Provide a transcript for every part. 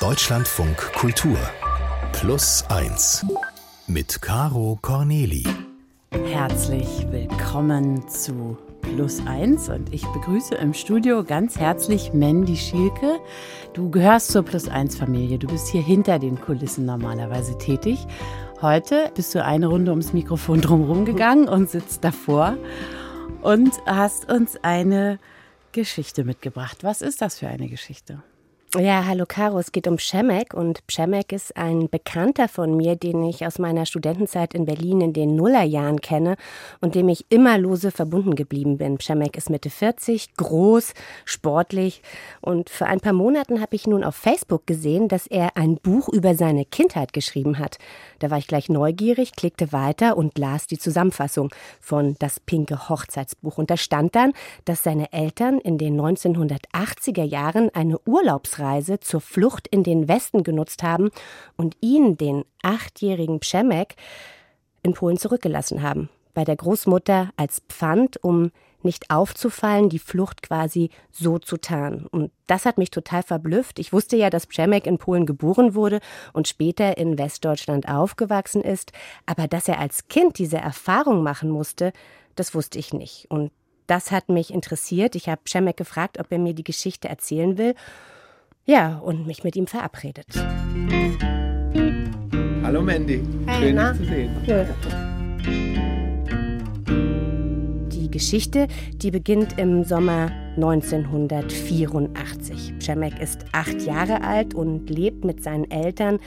Deutschlandfunk Kultur Plus 1 mit Caro Corneli. Herzlich willkommen zu Plus 1 und ich begrüße im Studio ganz herzlich Mandy Schielke. Du gehörst zur Plus 1 Familie. Du bist hier hinter den Kulissen normalerweise tätig. Heute bist du eine Runde ums Mikrofon drumherum gegangen und sitzt davor und hast uns eine Geschichte mitgebracht. Was ist das für eine Geschichte? Ja, hallo Caro, es geht um Przemek und Przemek ist ein Bekannter von mir, den ich aus meiner Studentenzeit in Berlin in den Nullerjahren kenne und dem ich immer lose verbunden geblieben bin. Przemek ist Mitte 40, groß, sportlich und vor ein paar Monaten habe ich nun auf Facebook gesehen, dass er ein Buch über seine Kindheit geschrieben hat. Da war ich gleich neugierig, klickte weiter und las die Zusammenfassung von Das pinke Hochzeitsbuch und da stand dann, dass seine Eltern in den 1980er Jahren eine Urlaubs Ausreise zur Flucht in den Westen genutzt haben und ihn, den achtjährigen Przemek, in Polen zurückgelassen haben. Bei der Großmutter als Pfand, um nicht aufzufallen, die Flucht quasi so zu tarnen. Und das hat mich total verblüfft. Ich wusste ja, dass Przemek in Polen geboren wurde und später in Westdeutschland aufgewachsen ist. Aber dass er als Kind diese Erfahrung machen musste, das wusste ich nicht. Und das hat mich interessiert. Ich habe Przemek gefragt, ob er mir die Geschichte erzählen will. Ja, und mich mit ihm verabredet. Hallo Mandy. Hi, Schön, na? dich zu sehen. Ja. Die Geschichte, die beginnt im Sommer 1984. Przemek ist acht Jahre alt und lebt mit seinen Eltern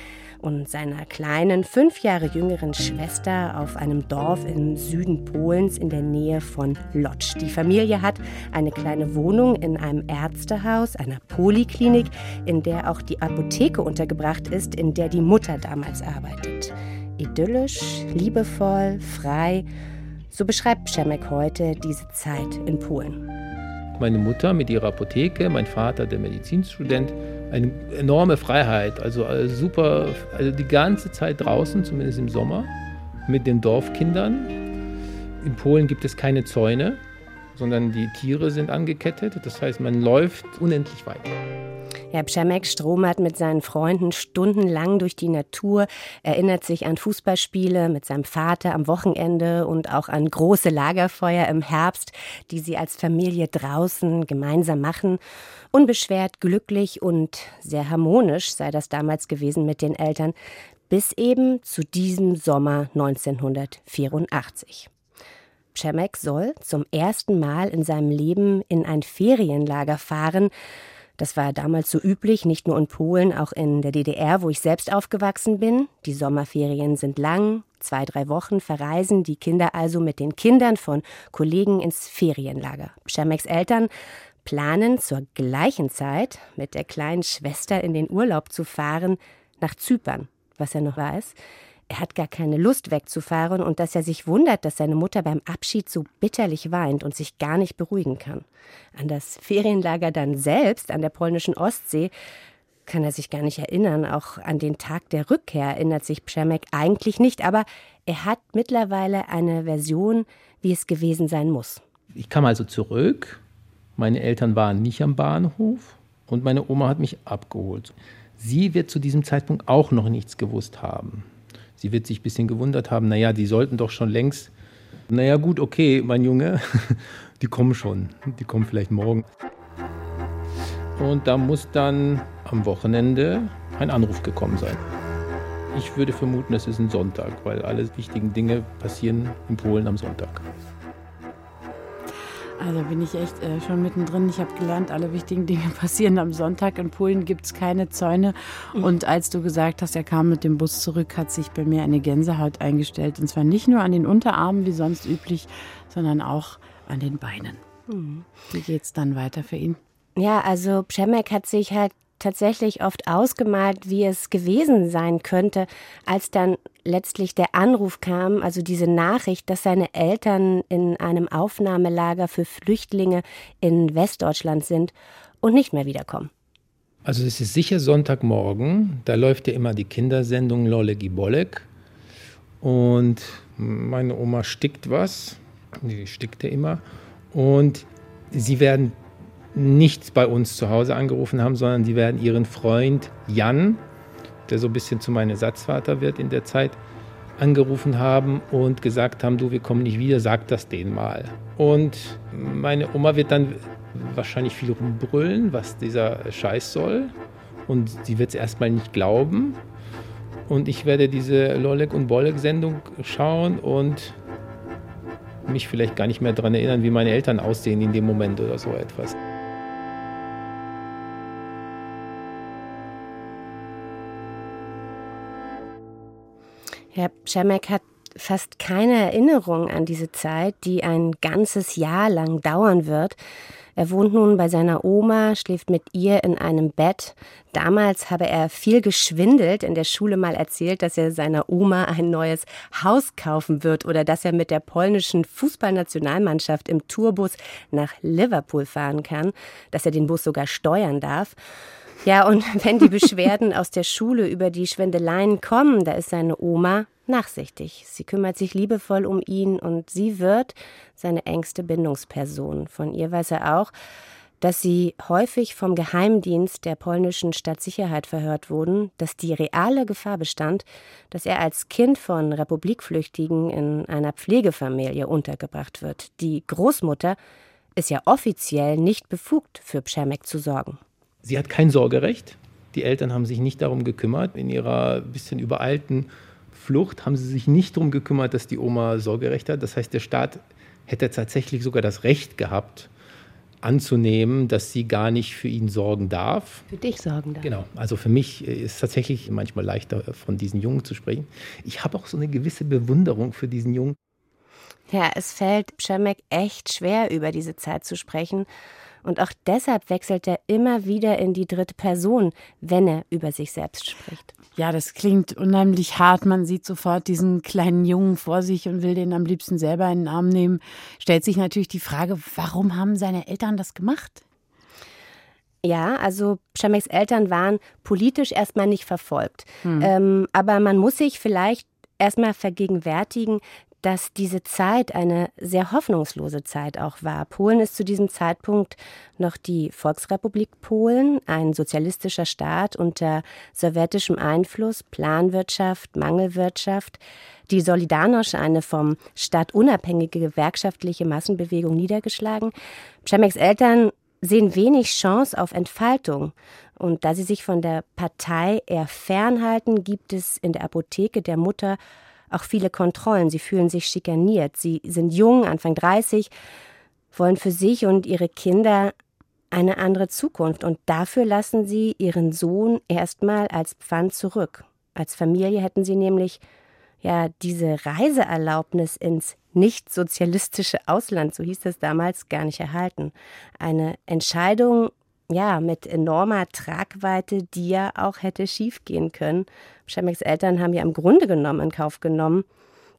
und seiner kleinen, fünf Jahre jüngeren Schwester auf einem Dorf im Süden Polens in der Nähe von Lodz. Die Familie hat eine kleine Wohnung in einem Ärztehaus, einer Poliklinik, in der auch die Apotheke untergebracht ist, in der die Mutter damals arbeitet. Idyllisch, liebevoll, frei. So beschreibt Przemek heute diese Zeit in Polen. Meine Mutter mit ihrer Apotheke, mein Vater, der Medizinstudent, eine enorme Freiheit. Also äh, super, also die ganze Zeit draußen, zumindest im Sommer, mit den Dorfkindern. In Polen gibt es keine Zäune, sondern die Tiere sind angekettet. Das heißt, man läuft unendlich weit. Herr Przemek stromert mit seinen Freunden stundenlang durch die Natur, erinnert sich an Fußballspiele mit seinem Vater am Wochenende und auch an große Lagerfeuer im Herbst, die sie als Familie draußen gemeinsam machen. Unbeschwert, glücklich und sehr harmonisch sei das damals gewesen mit den Eltern, bis eben zu diesem Sommer 1984. Przemek soll zum ersten Mal in seinem Leben in ein Ferienlager fahren, das war damals so üblich, nicht nur in Polen, auch in der DDR, wo ich selbst aufgewachsen bin. Die Sommerferien sind lang, zwei, drei Wochen verreisen die Kinder also mit den Kindern von Kollegen ins Ferienlager. Przemeks Eltern planen zur gleichen Zeit mit der kleinen Schwester in den Urlaub zu fahren nach Zypern, was er noch weiß. Er hat gar keine Lust wegzufahren und dass er sich wundert, dass seine Mutter beim Abschied so bitterlich weint und sich gar nicht beruhigen kann. An das Ferienlager dann selbst an der polnischen Ostsee kann er sich gar nicht erinnern. Auch an den Tag der Rückkehr erinnert sich Przemek eigentlich nicht, aber er hat mittlerweile eine Version, wie es gewesen sein muss. Ich kam also zurück. Meine Eltern waren nicht am Bahnhof und meine Oma hat mich abgeholt. Sie wird zu diesem Zeitpunkt auch noch nichts gewusst haben. Sie wird sich ein bisschen gewundert haben, naja, die sollten doch schon längst, naja gut, okay, mein Junge, die kommen schon, die kommen vielleicht morgen. Und da muss dann am Wochenende ein Anruf gekommen sein. Ich würde vermuten, es ist ein Sonntag, weil alle wichtigen Dinge passieren in Polen am Sonntag. Also bin ich echt äh, schon mittendrin. Ich habe gelernt, alle wichtigen Dinge passieren am Sonntag. In Polen gibt es keine Zäune. Und als du gesagt hast, er kam mit dem Bus zurück, hat sich bei mir eine Gänsehaut eingestellt. Und zwar nicht nur an den Unterarmen, wie sonst üblich, sondern auch an den Beinen. Wie geht's dann weiter für ihn? Ja, also Przemek hat sich halt tatsächlich oft ausgemalt, wie es gewesen sein könnte, als dann letztlich der Anruf kam, also diese Nachricht, dass seine Eltern in einem Aufnahmelager für Flüchtlinge in Westdeutschland sind und nicht mehr wiederkommen. Also es ist sicher Sonntagmorgen, da läuft ja immer die Kindersendung Lolegi Bolek und meine Oma stickt was, die stickt ja immer und sie werden nicht bei uns zu Hause angerufen haben, sondern die werden ihren Freund Jan, der so ein bisschen zu meinem Ersatzvater wird in der Zeit, angerufen haben und gesagt haben, du, wir kommen nicht wieder, sag das denen mal. Und meine Oma wird dann wahrscheinlich viel rumbrüllen, was dieser Scheiß soll. Und sie wird es erstmal nicht glauben. Und ich werde diese Lolek und Bollek Sendung schauen und mich vielleicht gar nicht mehr daran erinnern, wie meine Eltern aussehen in dem Moment oder so etwas. Herr Przemek hat fast keine Erinnerung an diese Zeit, die ein ganzes Jahr lang dauern wird. Er wohnt nun bei seiner Oma, schläft mit ihr in einem Bett. Damals habe er viel geschwindelt, in der Schule mal erzählt, dass er seiner Oma ein neues Haus kaufen wird oder dass er mit der polnischen Fußballnationalmannschaft im Tourbus nach Liverpool fahren kann, dass er den Bus sogar steuern darf. Ja, und wenn die Beschwerden aus der Schule über die Schwindeleien kommen, da ist seine Oma nachsichtig. Sie kümmert sich liebevoll um ihn und sie wird seine engste Bindungsperson. Von ihr weiß er auch, dass sie häufig vom Geheimdienst der polnischen Stadtsicherheit verhört wurden, dass die reale Gefahr bestand, dass er als Kind von Republikflüchtigen in einer Pflegefamilie untergebracht wird. Die Großmutter ist ja offiziell nicht befugt, für Przemek zu sorgen. Sie hat kein Sorgerecht. Die Eltern haben sich nicht darum gekümmert. In ihrer bisschen übereilten Flucht haben sie sich nicht darum gekümmert, dass die Oma Sorgerecht hat. Das heißt, der Staat hätte tatsächlich sogar das Recht gehabt, anzunehmen, dass sie gar nicht für ihn sorgen darf. Für dich sorgen darf. Genau. Also für mich ist es tatsächlich manchmal leichter, von diesen Jungen zu sprechen. Ich habe auch so eine gewisse Bewunderung für diesen Jungen. Ja, es fällt Przemek echt schwer, über diese Zeit zu sprechen. Und auch deshalb wechselt er immer wieder in die dritte Person, wenn er über sich selbst spricht. Ja, das klingt unheimlich hart. Man sieht sofort diesen kleinen Jungen vor sich und will den am liebsten selber in den Arm nehmen. Stellt sich natürlich die Frage, warum haben seine Eltern das gemacht? Ja, also Pschameks Eltern waren politisch erstmal nicht verfolgt. Hm. Ähm, aber man muss sich vielleicht erstmal vergegenwärtigen, dass diese Zeit eine sehr hoffnungslose Zeit auch war. Polen ist zu diesem Zeitpunkt noch die Volksrepublik Polen, ein sozialistischer Staat unter sowjetischem Einfluss, Planwirtschaft, Mangelwirtschaft. Die Solidarność, eine vom Staat unabhängige gewerkschaftliche Massenbewegung niedergeschlagen. Przemeks Eltern sehen wenig Chance auf Entfaltung. Und da sie sich von der Partei eher fernhalten, gibt es in der Apotheke der Mutter auch viele Kontrollen. Sie fühlen sich schikaniert. Sie sind jung, Anfang 30, wollen für sich und ihre Kinder eine andere Zukunft. Und dafür lassen sie ihren Sohn erstmal als Pfand zurück. Als Familie hätten sie nämlich ja diese Reiseerlaubnis ins nicht sozialistische Ausland, so hieß das damals, gar nicht erhalten. Eine Entscheidung, ja, mit enormer Tragweite, die ja auch hätte schiefgehen können. Schemmecks Eltern haben ja im Grunde genommen in Kauf genommen,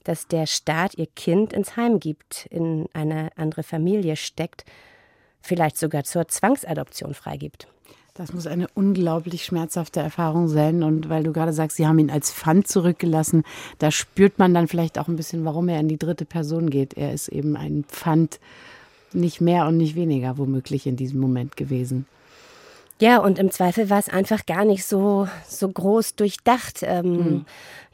dass der Staat ihr Kind ins Heim gibt, in eine andere Familie steckt, vielleicht sogar zur Zwangsadoption freigibt. Das muss eine unglaublich schmerzhafte Erfahrung sein. Und weil du gerade sagst, sie haben ihn als Pfand zurückgelassen, da spürt man dann vielleicht auch ein bisschen, warum er in die dritte Person geht. Er ist eben ein Pfand, nicht mehr und nicht weniger womöglich in diesem Moment gewesen. Ja, und im Zweifel war es einfach gar nicht so, so groß durchdacht. Ähm, mhm.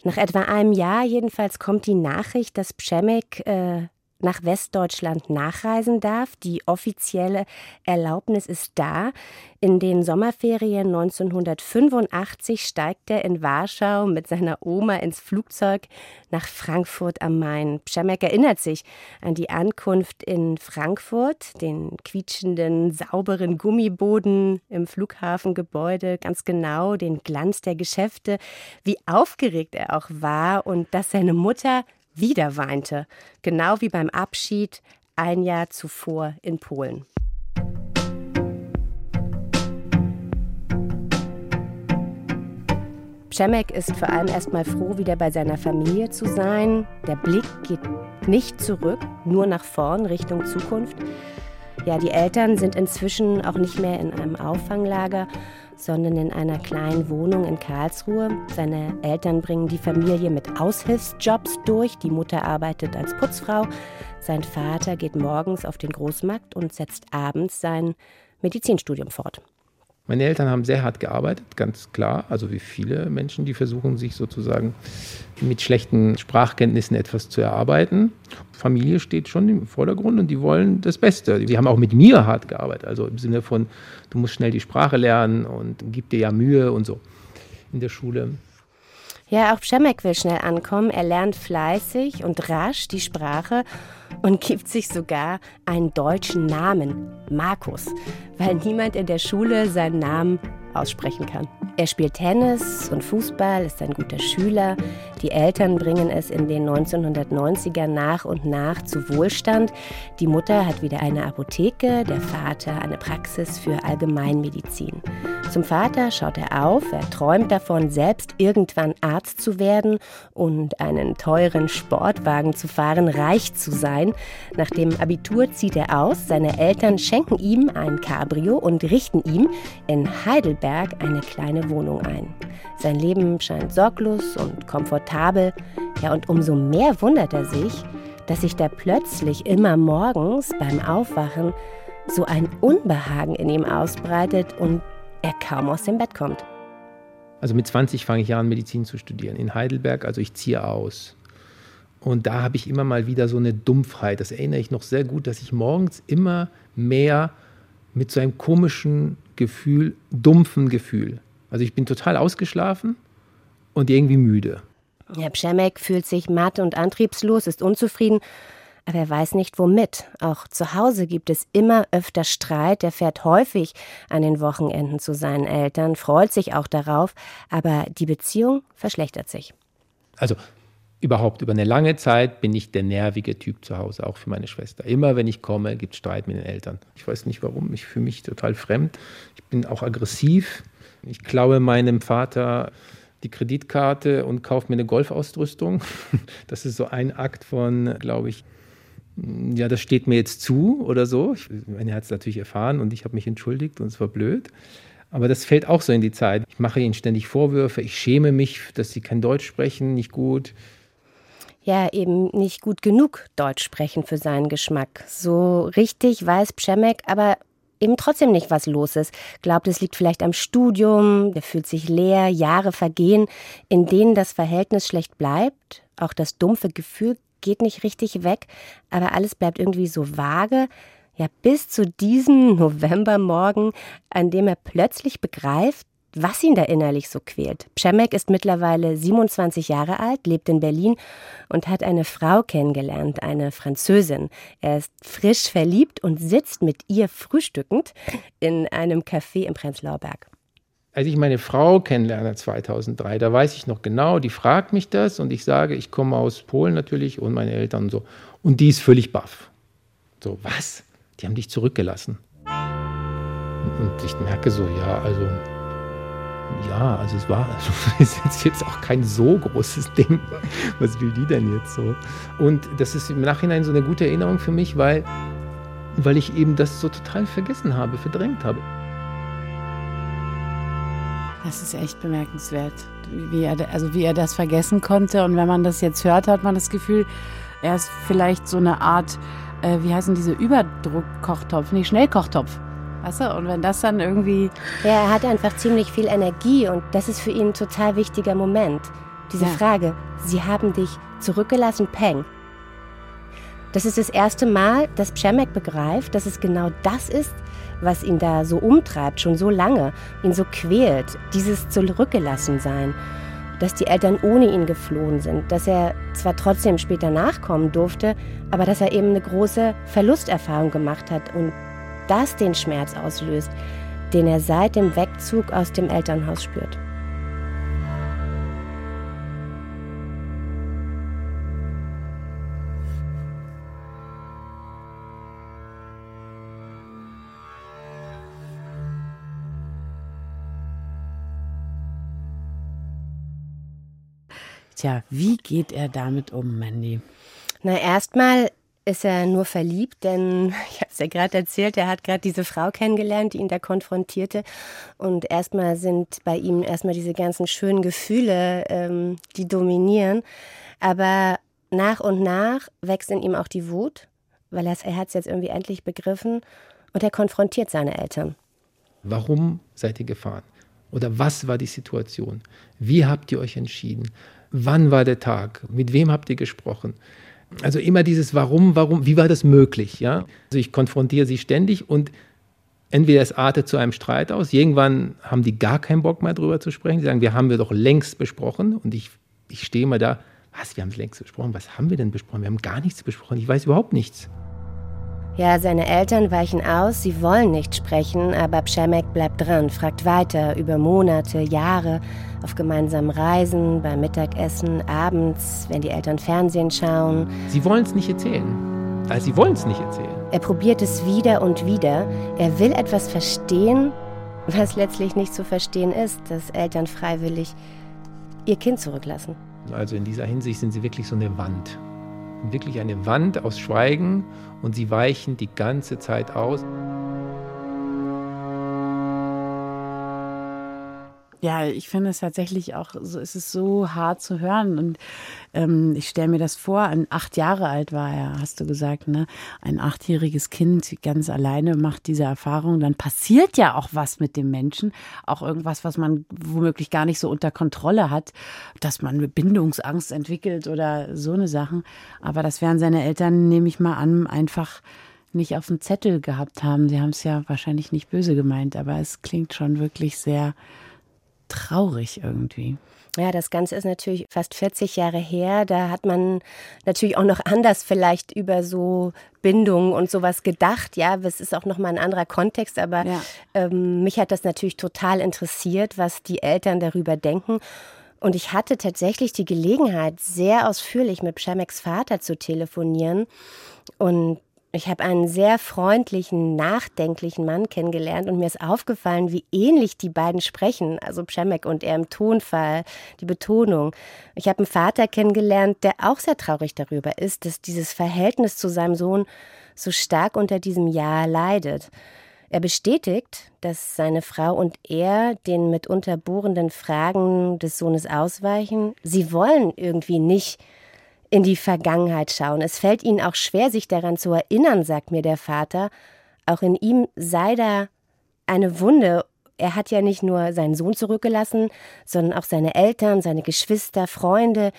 Nach etwa einem Jahr jedenfalls kommt die Nachricht, dass Pschemek äh, nach Westdeutschland nachreisen darf. Die offizielle Erlaubnis ist da. In den Sommerferien 1985 steigt er in Warschau mit seiner Oma ins Flugzeug nach Frankfurt am Main. Przemek erinnert sich an die Ankunft in Frankfurt, den quietschenden, sauberen Gummiboden im Flughafengebäude, ganz genau den Glanz der Geschäfte, wie aufgeregt er auch war und dass seine Mutter wieder weinte, genau wie beim Abschied ein Jahr zuvor in Polen. Przemek ist vor allem erstmal froh, wieder bei seiner Familie zu sein. Der Blick geht nicht zurück, nur nach vorn Richtung Zukunft. Ja, die Eltern sind inzwischen auch nicht mehr in einem Auffanglager, sondern in einer kleinen Wohnung in Karlsruhe. Seine Eltern bringen die Familie mit Aushilfsjobs durch. Die Mutter arbeitet als Putzfrau. Sein Vater geht morgens auf den Großmarkt und setzt abends sein Medizinstudium fort. Meine Eltern haben sehr hart gearbeitet, ganz klar. Also wie viele Menschen, die versuchen, sich sozusagen mit schlechten Sprachkenntnissen etwas zu erarbeiten. Familie steht schon im Vordergrund und die wollen das Beste. Die haben auch mit mir hart gearbeitet. Also im Sinne von, du musst schnell die Sprache lernen und gib dir ja Mühe und so in der Schule. Ja, auch Przemek will schnell ankommen. Er lernt fleißig und rasch die Sprache und gibt sich sogar einen deutschen Namen, Markus, weil niemand in der Schule seinen Namen aussprechen kann. Er spielt Tennis und Fußball, ist ein guter Schüler. Die Eltern bringen es in den 1990er nach und nach zu Wohlstand. Die Mutter hat wieder eine Apotheke, der Vater eine Praxis für Allgemeinmedizin. Zum Vater schaut er auf, er träumt davon, selbst irgendwann Arzt zu werden und einen teuren Sportwagen zu fahren, reich zu sein. Nach dem Abitur zieht er aus, seine Eltern schenken ihm ein Cabrio und richten ihm in Heidelberg eine kleine Wohnung ein. Sein Leben scheint sorglos und komfortabel. Ja, und umso mehr wundert er sich, dass sich da plötzlich immer morgens beim Aufwachen so ein Unbehagen in ihm ausbreitet und er kaum aus dem Bett kommt. Also mit 20 fange ich an, Medizin zu studieren in Heidelberg. Also ich ziehe aus. Und da habe ich immer mal wieder so eine Dumpfheit. Das erinnere ich noch sehr gut, dass ich morgens immer mehr mit so einem komischen Gefühl, dumpfen Gefühl, also ich bin total ausgeschlafen und irgendwie müde. Herr Pschemek fühlt sich matt und antriebslos, ist unzufrieden, aber er weiß nicht womit. Auch zu Hause gibt es immer öfter Streit. Er fährt häufig an den Wochenenden zu seinen Eltern, freut sich auch darauf, aber die Beziehung verschlechtert sich. Also überhaupt über eine lange Zeit bin ich der nervige Typ zu Hause, auch für meine Schwester. Immer wenn ich komme, gibt es Streit mit den Eltern. Ich weiß nicht warum, ich fühle mich total fremd. Ich bin auch aggressiv. Ich klaue meinem Vater die Kreditkarte und kaufe mir eine Golfausrüstung. Das ist so ein Akt von, glaube ich, ja, das steht mir jetzt zu oder so. Ich, meine, er hat es natürlich erfahren und ich habe mich entschuldigt und es war blöd. Aber das fällt auch so in die Zeit. Ich mache ihnen ständig Vorwürfe. Ich schäme mich, dass sie kein Deutsch sprechen, nicht gut. Ja, eben nicht gut genug Deutsch sprechen für seinen Geschmack. So richtig weiß Pschemek aber eben trotzdem nicht, was los ist. Glaubt, es liegt vielleicht am Studium, der fühlt sich leer, Jahre vergehen, in denen das Verhältnis schlecht bleibt. Auch das dumpfe Gefühl geht nicht richtig weg, aber alles bleibt irgendwie so vage. Ja, bis zu diesem Novembermorgen, an dem er plötzlich begreift, was ihn da innerlich so quält. Przemek ist mittlerweile 27 Jahre alt, lebt in Berlin und hat eine Frau kennengelernt, eine Französin. Er ist frisch verliebt und sitzt mit ihr frühstückend in einem Café im Prenzlauer Berg. Als ich meine Frau kennenlerne 2003, da weiß ich noch genau, die fragt mich das und ich sage, ich komme aus Polen natürlich und meine Eltern und so. Und die ist völlig baff. So, was? Die haben dich zurückgelassen. Und ich merke so, ja, also ja, also es war, also ist jetzt auch kein so großes Ding. Was will die denn jetzt so? Und das ist im Nachhinein so eine gute Erinnerung für mich, weil, weil ich eben das so total vergessen habe, verdrängt habe. Das ist echt bemerkenswert, wie er, also wie er das vergessen konnte. Und wenn man das jetzt hört, hat man das Gefühl, er ist vielleicht so eine Art, äh, wie heißen diese Überdruckkochtopf, nee, Schnellkochtopf. Weißt du? Und wenn das dann irgendwie. Ja, er hat einfach ziemlich viel Energie und das ist für ihn ein total wichtiger Moment. Diese ja. Frage, sie haben dich zurückgelassen, Peng. Das ist das erste Mal, dass Przemek begreift, dass es genau das ist, was ihn da so umtreibt, schon so lange, ihn so quält, dieses zurückgelassen sein, dass die Eltern ohne ihn geflohen sind, dass er zwar trotzdem später nachkommen durfte, aber dass er eben eine große Verlusterfahrung gemacht hat und das den Schmerz auslöst, den er seit dem Wegzug aus dem Elternhaus spürt. Tja, wie geht er damit um, Mandy? Na, erstmal ist er nur verliebt, denn ich habe es ja gerade erzählt, er hat gerade diese Frau kennengelernt, die ihn da konfrontierte. Und erstmal sind bei ihm erstmal diese ganzen schönen Gefühle, ähm, die dominieren. Aber nach und nach wächst in ihm auch die Wut, weil er, hat es jetzt irgendwie endlich begriffen. Und er konfrontiert seine Eltern. Warum seid ihr gefahren? Oder was war die Situation? Wie habt ihr euch entschieden? Wann war der Tag? Mit wem habt ihr gesprochen? Also immer dieses Warum, warum, wie war das möglich? Ja? Also ich konfrontiere sie ständig und entweder es artet zu einem Streit aus, irgendwann haben die gar keinen Bock mehr drüber zu sprechen. Sie sagen, wir haben wir doch längst besprochen und ich, ich stehe mal da, was, wir haben es längst besprochen, was haben wir denn besprochen? Wir haben gar nichts besprochen, ich weiß überhaupt nichts. Ja, seine Eltern weichen aus, sie wollen nicht sprechen, aber Pschemek bleibt dran, fragt weiter über Monate, Jahre, auf gemeinsamen Reisen, beim Mittagessen, abends, wenn die Eltern Fernsehen schauen. Sie wollen es nicht erzählen. Also sie wollen es nicht erzählen. Er probiert es wieder und wieder. Er will etwas verstehen, was letztlich nicht zu verstehen ist, dass Eltern freiwillig ihr Kind zurücklassen. Also in dieser Hinsicht sind sie wirklich so eine Wand wirklich eine Wand aus Schweigen und sie weichen die ganze Zeit aus. Ja, ich finde es tatsächlich auch, so, es ist so hart zu hören. Und ähm, ich stelle mir das vor, ein acht Jahre alt war er, hast du gesagt, ne? Ein achtjähriges Kind ganz alleine macht diese Erfahrung. Dann passiert ja auch was mit dem Menschen. Auch irgendwas, was man womöglich gar nicht so unter Kontrolle hat, dass man Bindungsangst entwickelt oder so eine Sachen. Aber das werden seine Eltern, nehme ich mal an, einfach nicht auf dem Zettel gehabt haben. Sie haben es ja wahrscheinlich nicht böse gemeint, aber es klingt schon wirklich sehr traurig irgendwie. Ja, das Ganze ist natürlich fast 40 Jahre her. Da hat man natürlich auch noch anders vielleicht über so Bindungen und sowas gedacht. Ja, es ist auch noch mal ein anderer Kontext, aber ja. ähm, mich hat das natürlich total interessiert, was die Eltern darüber denken. Und ich hatte tatsächlich die Gelegenheit, sehr ausführlich mit Pschemeks Vater zu telefonieren. Und ich habe einen sehr freundlichen, nachdenklichen Mann kennengelernt und mir ist aufgefallen, wie ähnlich die beiden sprechen, also Przemek und er im Tonfall, die Betonung. Ich habe einen Vater kennengelernt, der auch sehr traurig darüber ist, dass dieses Verhältnis zu seinem Sohn so stark unter diesem Jahr leidet. Er bestätigt, dass seine Frau und er den mitunter bohrenden Fragen des Sohnes ausweichen. Sie wollen irgendwie nicht in die Vergangenheit schauen. Es fällt ihnen auch schwer, sich daran zu erinnern, sagt mir der Vater. Auch in ihm sei da eine Wunde. Er hat ja nicht nur seinen Sohn zurückgelassen, sondern auch seine Eltern, seine Geschwister, Freunde,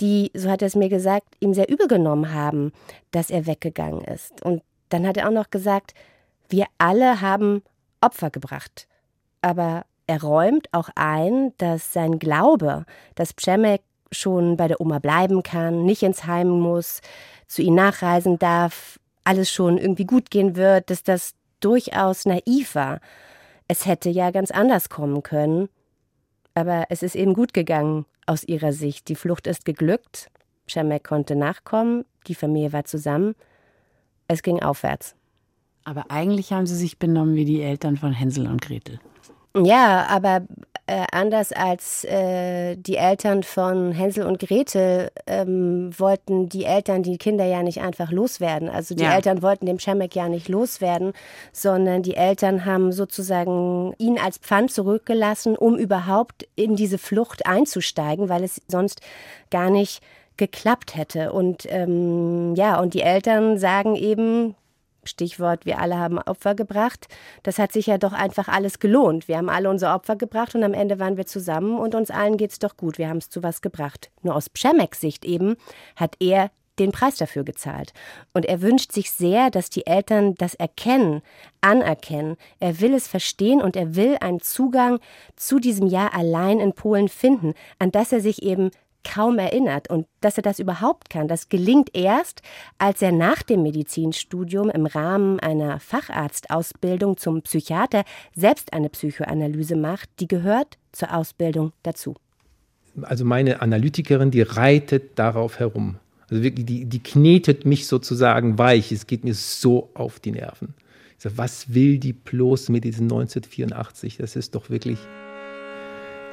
die, so hat er es mir gesagt, ihm sehr übel genommen haben, dass er weggegangen ist. Und dann hat er auch noch gesagt, wir alle haben Opfer gebracht. Aber er räumt auch ein, dass sein Glaube, dass Przemek schon bei der Oma bleiben kann, nicht ins Heim muss, zu ihnen nachreisen darf, alles schon irgendwie gut gehen wird, dass das durchaus naiv war. Es hätte ja ganz anders kommen können. Aber es ist eben gut gegangen aus ihrer Sicht. Die Flucht ist geglückt. Schemek konnte nachkommen. Die Familie war zusammen. Es ging aufwärts. Aber eigentlich haben sie sich benommen wie die Eltern von Hänsel und Gretel. Ja, aber äh, anders als äh, die Eltern von Hänsel und Gretel ähm, wollten die Eltern die Kinder ja nicht einfach loswerden. Also die ja. Eltern wollten dem Schemek ja nicht loswerden, sondern die Eltern haben sozusagen ihn als Pfand zurückgelassen, um überhaupt in diese Flucht einzusteigen, weil es sonst gar nicht geklappt hätte. Und ähm, ja, und die Eltern sagen eben, Stichwort, wir alle haben Opfer gebracht. Das hat sich ja doch einfach alles gelohnt. Wir haben alle unsere Opfer gebracht und am Ende waren wir zusammen und uns allen geht's doch gut. Wir haben es zu was gebracht. Nur aus Pschemeks Sicht eben hat er den Preis dafür gezahlt. Und er wünscht sich sehr, dass die Eltern das erkennen, anerkennen. Er will es verstehen und er will einen Zugang zu diesem Jahr allein in Polen finden, an das er sich eben kaum erinnert. Und dass er das überhaupt kann, das gelingt erst, als er nach dem Medizinstudium im Rahmen einer Facharztausbildung zum Psychiater selbst eine Psychoanalyse macht. Die gehört zur Ausbildung dazu. Also meine Analytikerin, die reitet darauf herum. Also wirklich, die, die knetet mich sozusagen weich. Es geht mir so auf die Nerven. Ich sage, was will die bloß mit diesem 1984? Das ist doch wirklich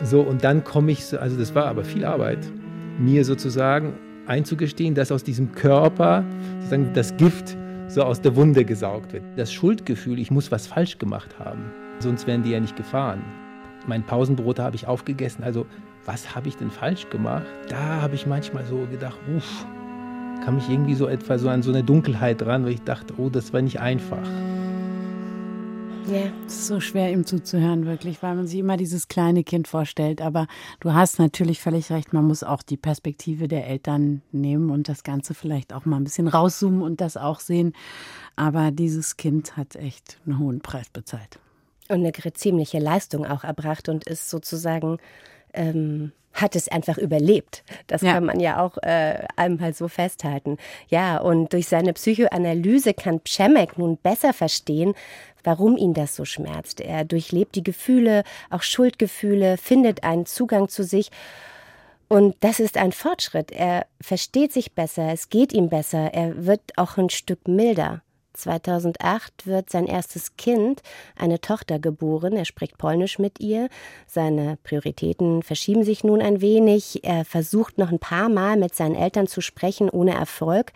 so, und dann komme ich, also das war aber viel Arbeit, mir sozusagen einzugestehen, dass aus diesem Körper sozusagen das Gift so aus der Wunde gesaugt wird. Das Schuldgefühl, ich muss was falsch gemacht haben, sonst wären die ja nicht gefahren. Mein Pausenbrot habe ich aufgegessen, also was habe ich denn falsch gemacht? Da habe ich manchmal so gedacht, uff, kam ich irgendwie so etwa so an so eine Dunkelheit dran, weil ich dachte, oh, das war nicht einfach. Ja. Es ist so schwer, ihm zuzuhören, wirklich, weil man sich immer dieses kleine Kind vorstellt. Aber du hast natürlich völlig recht, man muss auch die Perspektive der Eltern nehmen und das Ganze vielleicht auch mal ein bisschen rauszoomen und das auch sehen. Aber dieses Kind hat echt einen hohen Preis bezahlt. Und eine ziemliche Leistung auch erbracht und ist sozusagen ähm, hat es einfach überlebt. Das ja. kann man ja auch äh, einmal so festhalten. Ja, und durch seine Psychoanalyse kann Pschemek nun besser verstehen, warum ihn das so schmerzt. Er durchlebt die Gefühle, auch Schuldgefühle, findet einen Zugang zu sich. Und das ist ein Fortschritt. Er versteht sich besser, es geht ihm besser, er wird auch ein Stück milder. 2008 wird sein erstes Kind, eine Tochter, geboren. Er spricht Polnisch mit ihr. Seine Prioritäten verschieben sich nun ein wenig. Er versucht noch ein paar Mal mit seinen Eltern zu sprechen, ohne Erfolg.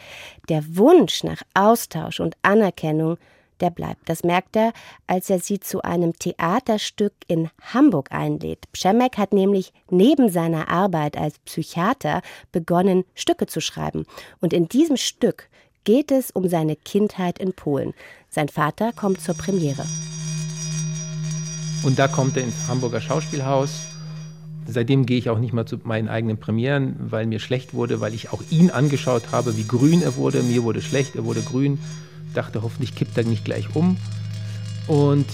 Der Wunsch nach Austausch und Anerkennung, der bleibt. Das merkt er, als er sie zu einem Theaterstück in Hamburg einlädt. Przemek hat nämlich neben seiner Arbeit als Psychiater begonnen, Stücke zu schreiben. Und in diesem Stück geht es um seine Kindheit in Polen. Sein Vater kommt zur Premiere. Und da kommt er ins Hamburger Schauspielhaus. Seitdem gehe ich auch nicht mehr zu meinen eigenen Premieren, weil mir schlecht wurde, weil ich auch ihn angeschaut habe, wie grün er wurde. Mir wurde schlecht, er wurde grün. Dachte, hoffentlich kippt er nicht gleich um. Und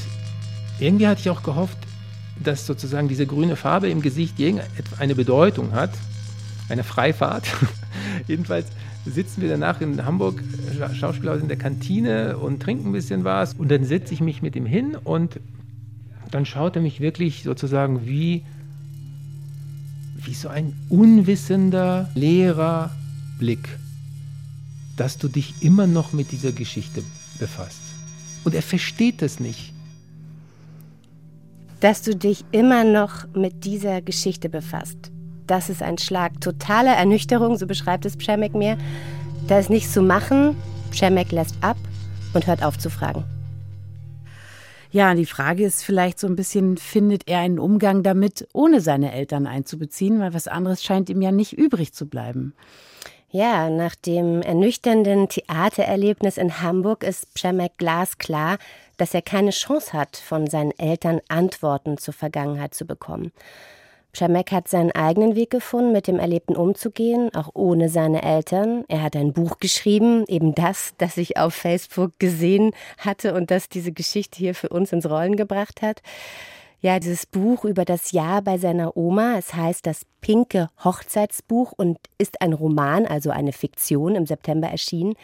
irgendwie hatte ich auch gehofft, dass sozusagen diese grüne Farbe im Gesicht eine Bedeutung hat. Eine Freifahrt. Jedenfalls sitzen wir danach in Hamburg Schauspielhaus in der Kantine und trinken ein bisschen was. Und dann setze ich mich mit ihm hin und dann schaut er mich wirklich sozusagen wie, wie so ein unwissender, leerer Blick, dass du dich immer noch mit dieser Geschichte befasst. Und er versteht es nicht. Dass du dich immer noch mit dieser Geschichte befasst das ist ein Schlag totaler Ernüchterung, so beschreibt es Pschemek mir. Da ist nichts zu machen. Pschemek lässt ab und hört auf zu fragen. Ja, die Frage ist vielleicht so ein bisschen, findet er einen Umgang damit, ohne seine Eltern einzubeziehen, weil was anderes scheint ihm ja nicht übrig zu bleiben. Ja, nach dem ernüchternden Theatererlebnis in Hamburg ist Pschemek glasklar, dass er keine Chance hat, von seinen Eltern Antworten zur Vergangenheit zu bekommen. Schamek hat seinen eigenen Weg gefunden, mit dem Erlebten umzugehen, auch ohne seine Eltern. Er hat ein Buch geschrieben, eben das, das ich auf Facebook gesehen hatte und das diese Geschichte hier für uns ins Rollen gebracht hat. Ja, dieses Buch über das Jahr bei seiner Oma. Es heißt das Pinke Hochzeitsbuch und ist ein Roman, also eine Fiktion, im September erschienen.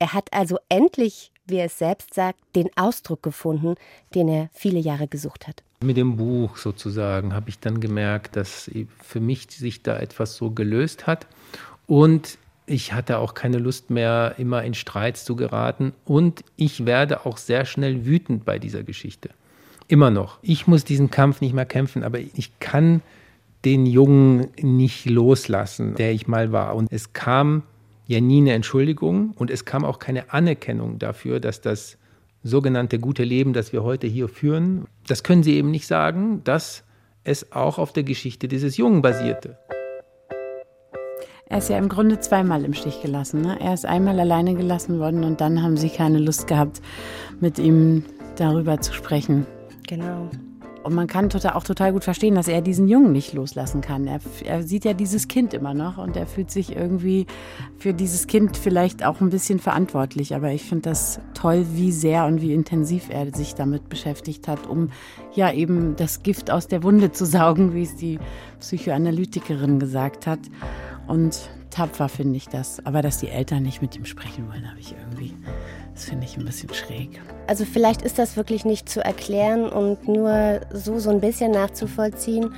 Er hat also endlich, wie er es selbst sagt, den Ausdruck gefunden, den er viele Jahre gesucht hat. Mit dem Buch sozusagen habe ich dann gemerkt, dass für mich sich da etwas so gelöst hat. Und ich hatte auch keine Lust mehr, immer in Streits zu geraten. Und ich werde auch sehr schnell wütend bei dieser Geschichte. Immer noch. Ich muss diesen Kampf nicht mehr kämpfen, aber ich kann den Jungen nicht loslassen, der ich mal war. Und es kam ja nie eine Entschuldigung und es kam auch keine Anerkennung dafür, dass das sogenannte gute Leben, das wir heute hier führen, das können Sie eben nicht sagen, dass es auch auf der Geschichte dieses Jungen basierte. Er ist ja im Grunde zweimal im Stich gelassen. Ne? Er ist einmal alleine gelassen worden und dann haben sie keine Lust gehabt, mit ihm darüber zu sprechen. Genau. Und man kann total, auch total gut verstehen, dass er diesen Jungen nicht loslassen kann. Er, er, sieht ja dieses Kind immer noch und er fühlt sich irgendwie für dieses Kind vielleicht auch ein bisschen verantwortlich. Aber ich finde das toll, wie sehr und wie intensiv er sich damit beschäftigt hat, um ja eben das Gift aus der Wunde zu saugen, wie es die Psychoanalytikerin gesagt hat. Und tapfer finde ich das. Aber dass die Eltern nicht mit ihm sprechen wollen, habe ich irgendwie das finde ich ein bisschen schräg. Also vielleicht ist das wirklich nicht zu erklären und nur so so ein bisschen nachzuvollziehen,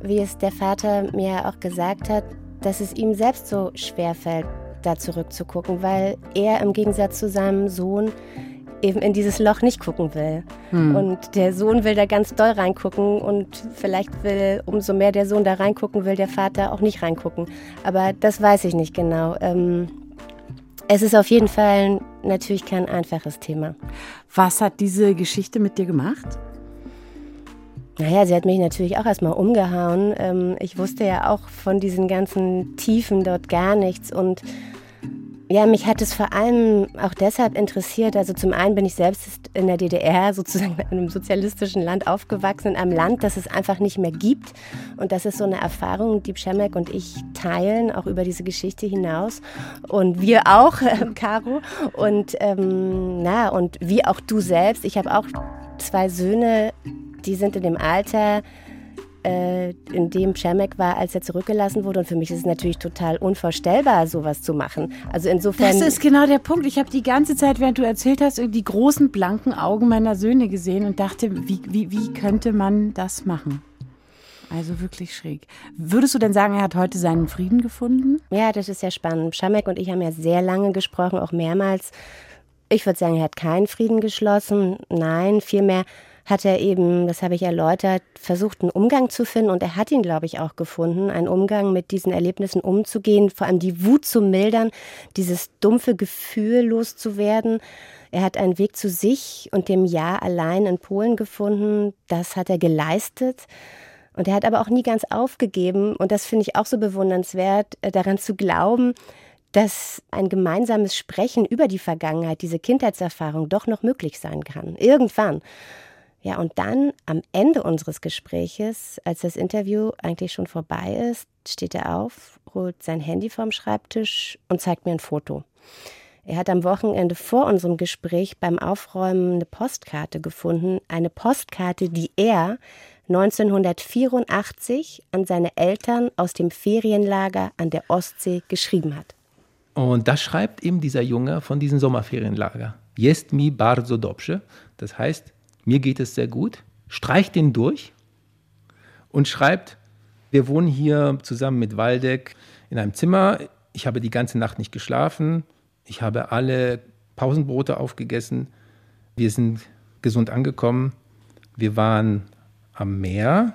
wie es der Vater mir auch gesagt hat, dass es ihm selbst so schwer fällt, da zurückzugucken, weil er im Gegensatz zu seinem Sohn eben in dieses Loch nicht gucken will. Hm. Und der Sohn will da ganz doll reingucken und vielleicht will, umso mehr der Sohn da reingucken will, der Vater auch nicht reingucken. Aber das weiß ich nicht genau. Ähm, es ist auf jeden Fall natürlich kein einfaches Thema. Was hat diese Geschichte mit dir gemacht? Naja, sie hat mich natürlich auch erstmal umgehauen. Ähm, ich wusste ja auch von diesen ganzen Tiefen dort gar nichts und Ja, mich hat es vor allem auch deshalb interessiert. Also zum einen bin ich selbst in der DDR, sozusagen in einem sozialistischen Land aufgewachsen, in einem Land, das es einfach nicht mehr gibt. Und das ist so eine Erfahrung, die Przemek und ich teilen, auch über diese Geschichte hinaus. Und wir auch, äh, Caro. Und, ähm, na, und wie auch du selbst. Ich habe auch zwei Söhne, die sind in dem Alter, äh, in dem Przemek war, als er zurückgelassen wurde. Und für mich ist es natürlich total unvorstellbar, sowas zu machen. Also insofern. Das ist genau der Punkt. Ich habe die ganze Zeit, während du erzählt hast, die großen blanken Augen meiner Söhne gesehen und dachte, wie, wie, wie könnte man das machen? Also wirklich schräg. Würdest du denn sagen, er hat heute seinen Frieden gefunden? Ja, das ist sehr spannend. Schamek und ich haben ja sehr lange gesprochen, auch mehrmals. Ich würde sagen, er hat keinen Frieden geschlossen. Nein, vielmehr hat er eben, das habe ich erläutert, versucht, einen Umgang zu finden und er hat ihn, glaube ich, auch gefunden, einen Umgang mit diesen Erlebnissen umzugehen, vor allem die Wut zu mildern, dieses dumpfe Gefühl loszuwerden. Er hat einen Weg zu sich und dem Ja allein in Polen gefunden. Das hat er geleistet. Und er hat aber auch nie ganz aufgegeben. Und das finde ich auch so bewundernswert, äh, daran zu glauben, dass ein gemeinsames Sprechen über die Vergangenheit, diese Kindheitserfahrung doch noch möglich sein kann. Irgendwann. Ja, und dann am Ende unseres Gespräches, als das Interview eigentlich schon vorbei ist, steht er auf, holt sein Handy vom Schreibtisch und zeigt mir ein Foto. Er hat am Wochenende vor unserem Gespräch beim Aufräumen eine Postkarte gefunden, eine Postkarte, die er 1984 an seine Eltern aus dem Ferienlager an der Ostsee geschrieben hat. Und das schreibt eben dieser Junge von diesem Sommerferienlager. Jest mi bardzo dobrze. Das heißt, mir geht es sehr gut, streicht den durch und schreibt, wir wohnen hier zusammen mit Waldeck in einem Zimmer. Ich habe die ganze Nacht nicht geschlafen. Ich habe alle Pausenbrote aufgegessen. Wir sind gesund angekommen. Wir waren am Meer.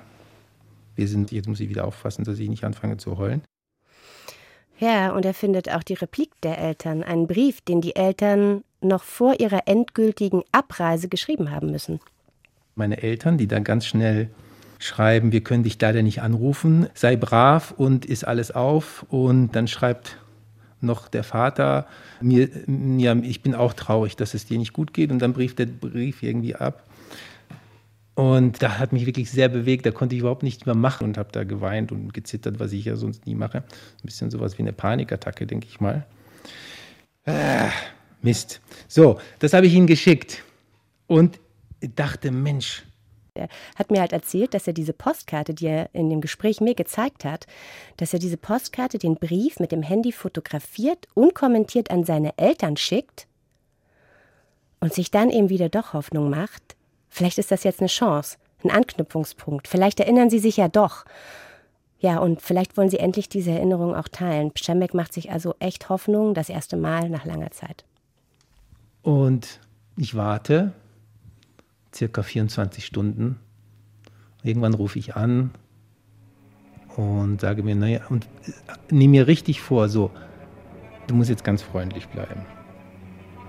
Wir sind, jetzt muss ich wieder aufpassen, dass ich nicht anfange zu heulen. Ja, und er findet auch die Replik der Eltern, einen Brief, den die Eltern noch vor ihrer endgültigen Abreise geschrieben haben müssen. Meine Eltern, die dann ganz schnell schreiben, wir können dich leider nicht anrufen, sei brav und ist alles auf. Und dann schreibt noch der Vater, mir, ja, ich bin auch traurig, dass es dir nicht gut geht. Und dann brieft der Brief irgendwie ab. Und da hat mich wirklich sehr bewegt. Da konnte ich überhaupt nichts mehr machen und habe da geweint und gezittert, was ich ja sonst nie mache. Ein bisschen sowas wie eine Panikattacke, denke ich mal. Ah, Mist. So, das habe ich ihm geschickt und dachte, Mensch. Er hat mir halt erzählt, dass er diese Postkarte, die er in dem Gespräch mir gezeigt hat, dass er diese Postkarte, den Brief mit dem Handy fotografiert, unkommentiert an seine Eltern schickt und sich dann eben wieder doch Hoffnung macht. Vielleicht ist das jetzt eine Chance, ein Anknüpfungspunkt. Vielleicht erinnern sie sich ja doch. Ja, und vielleicht wollen sie endlich diese Erinnerung auch teilen. Pschemek macht sich also echt Hoffnung, das erste Mal nach langer Zeit. Und ich warte circa 24 Stunden. Irgendwann rufe ich an und sage mir, naja, und äh, nehme mir richtig vor, so, du musst jetzt ganz freundlich bleiben.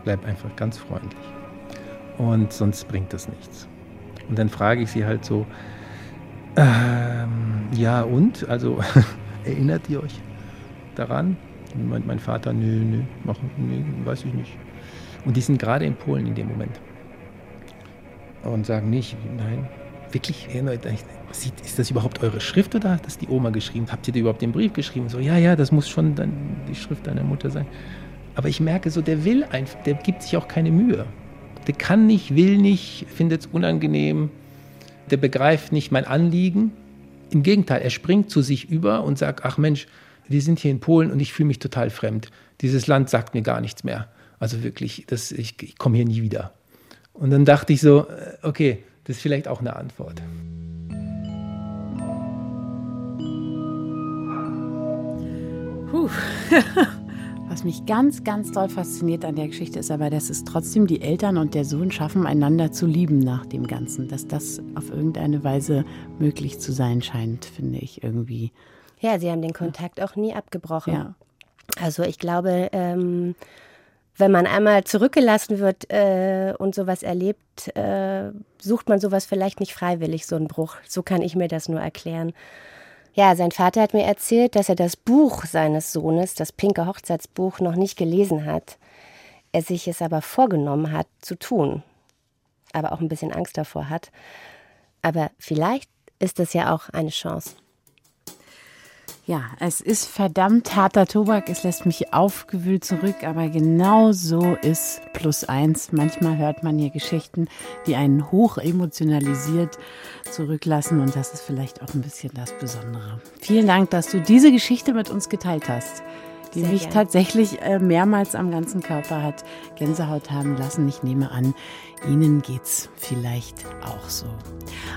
Bleib einfach ganz freundlich. Und sonst bringt das nichts. Und dann frage ich sie halt so, ähm, ja und? Also erinnert ihr euch daran? Und mein, mein Vater, nö, nö, machen, nö, weiß ich nicht. Und die sind gerade in Polen in dem Moment. Und sagen nicht, nein, wirklich, ist das überhaupt eure Schrift oder hat das die Oma geschrieben? Habt ihr überhaupt den Brief geschrieben? So, ja, ja, das muss schon dann die Schrift deiner Mutter sein. Aber ich merke so, der will einfach, der gibt sich auch keine Mühe. Der kann nicht, will nicht, findet es unangenehm, der begreift nicht mein Anliegen. Im Gegenteil, er springt zu sich über und sagt, ach Mensch, wir sind hier in Polen und ich fühle mich total fremd. Dieses Land sagt mir gar nichts mehr. Also wirklich, das, ich, ich komme hier nie wieder. Und dann dachte ich so, äh, okay, das ist vielleicht auch eine Antwort. Puh. Was mich ganz, ganz doll fasziniert an der Geschichte ist aber, dass es trotzdem die Eltern und der Sohn schaffen, einander zu lieben nach dem Ganzen. Dass das auf irgendeine Weise möglich zu sein scheint, finde ich irgendwie. Ja, sie haben den Kontakt auch nie abgebrochen. Ja. Also ich glaube, ähm, wenn man einmal zurückgelassen wird äh, und sowas erlebt, äh, sucht man sowas vielleicht nicht freiwillig, so einen Bruch. So kann ich mir das nur erklären. Ja, sein Vater hat mir erzählt, dass er das Buch seines Sohnes, das pinke Hochzeitsbuch, noch nicht gelesen hat. Er sich es aber vorgenommen hat zu tun. Aber auch ein bisschen Angst davor hat. Aber vielleicht ist es ja auch eine Chance. Ja, es ist verdammt harter Tobak. Es lässt mich aufgewühlt zurück, aber genau so ist Plus Eins. Manchmal hört man hier Geschichten, die einen hoch emotionalisiert zurücklassen und das ist vielleicht auch ein bisschen das Besondere. Vielen Dank, dass du diese Geschichte mit uns geteilt hast die Sehr mich gern. tatsächlich äh, mehrmals am ganzen Körper hat Gänsehaut haben lassen. Ich nehme an, Ihnen geht's vielleicht auch so.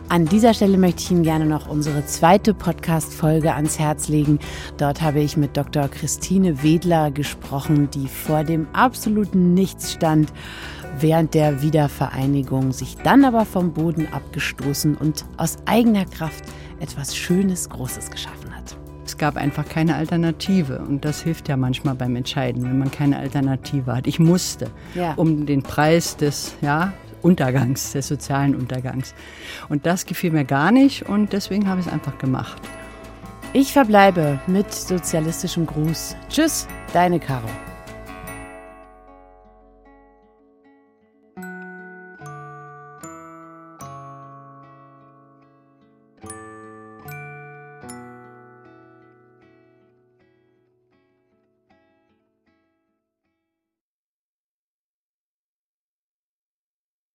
An dieser Stelle möchte ich Ihnen gerne noch unsere zweite Podcast-Folge ans Herz legen. Dort habe ich mit Dr. Christine Wedler gesprochen, die vor dem absoluten Nichts stand während der Wiedervereinigung, sich dann aber vom Boden abgestoßen und aus eigener Kraft etwas Schönes, Großes geschaffen. Es gab einfach keine Alternative und das hilft ja manchmal beim Entscheiden, wenn man keine Alternative hat. Ich musste, ja. um den Preis des ja, Untergangs, des sozialen Untergangs. Und das gefiel mir gar nicht und deswegen habe ich es einfach gemacht. Ich verbleibe mit sozialistischem Gruß. Tschüss, deine Caro.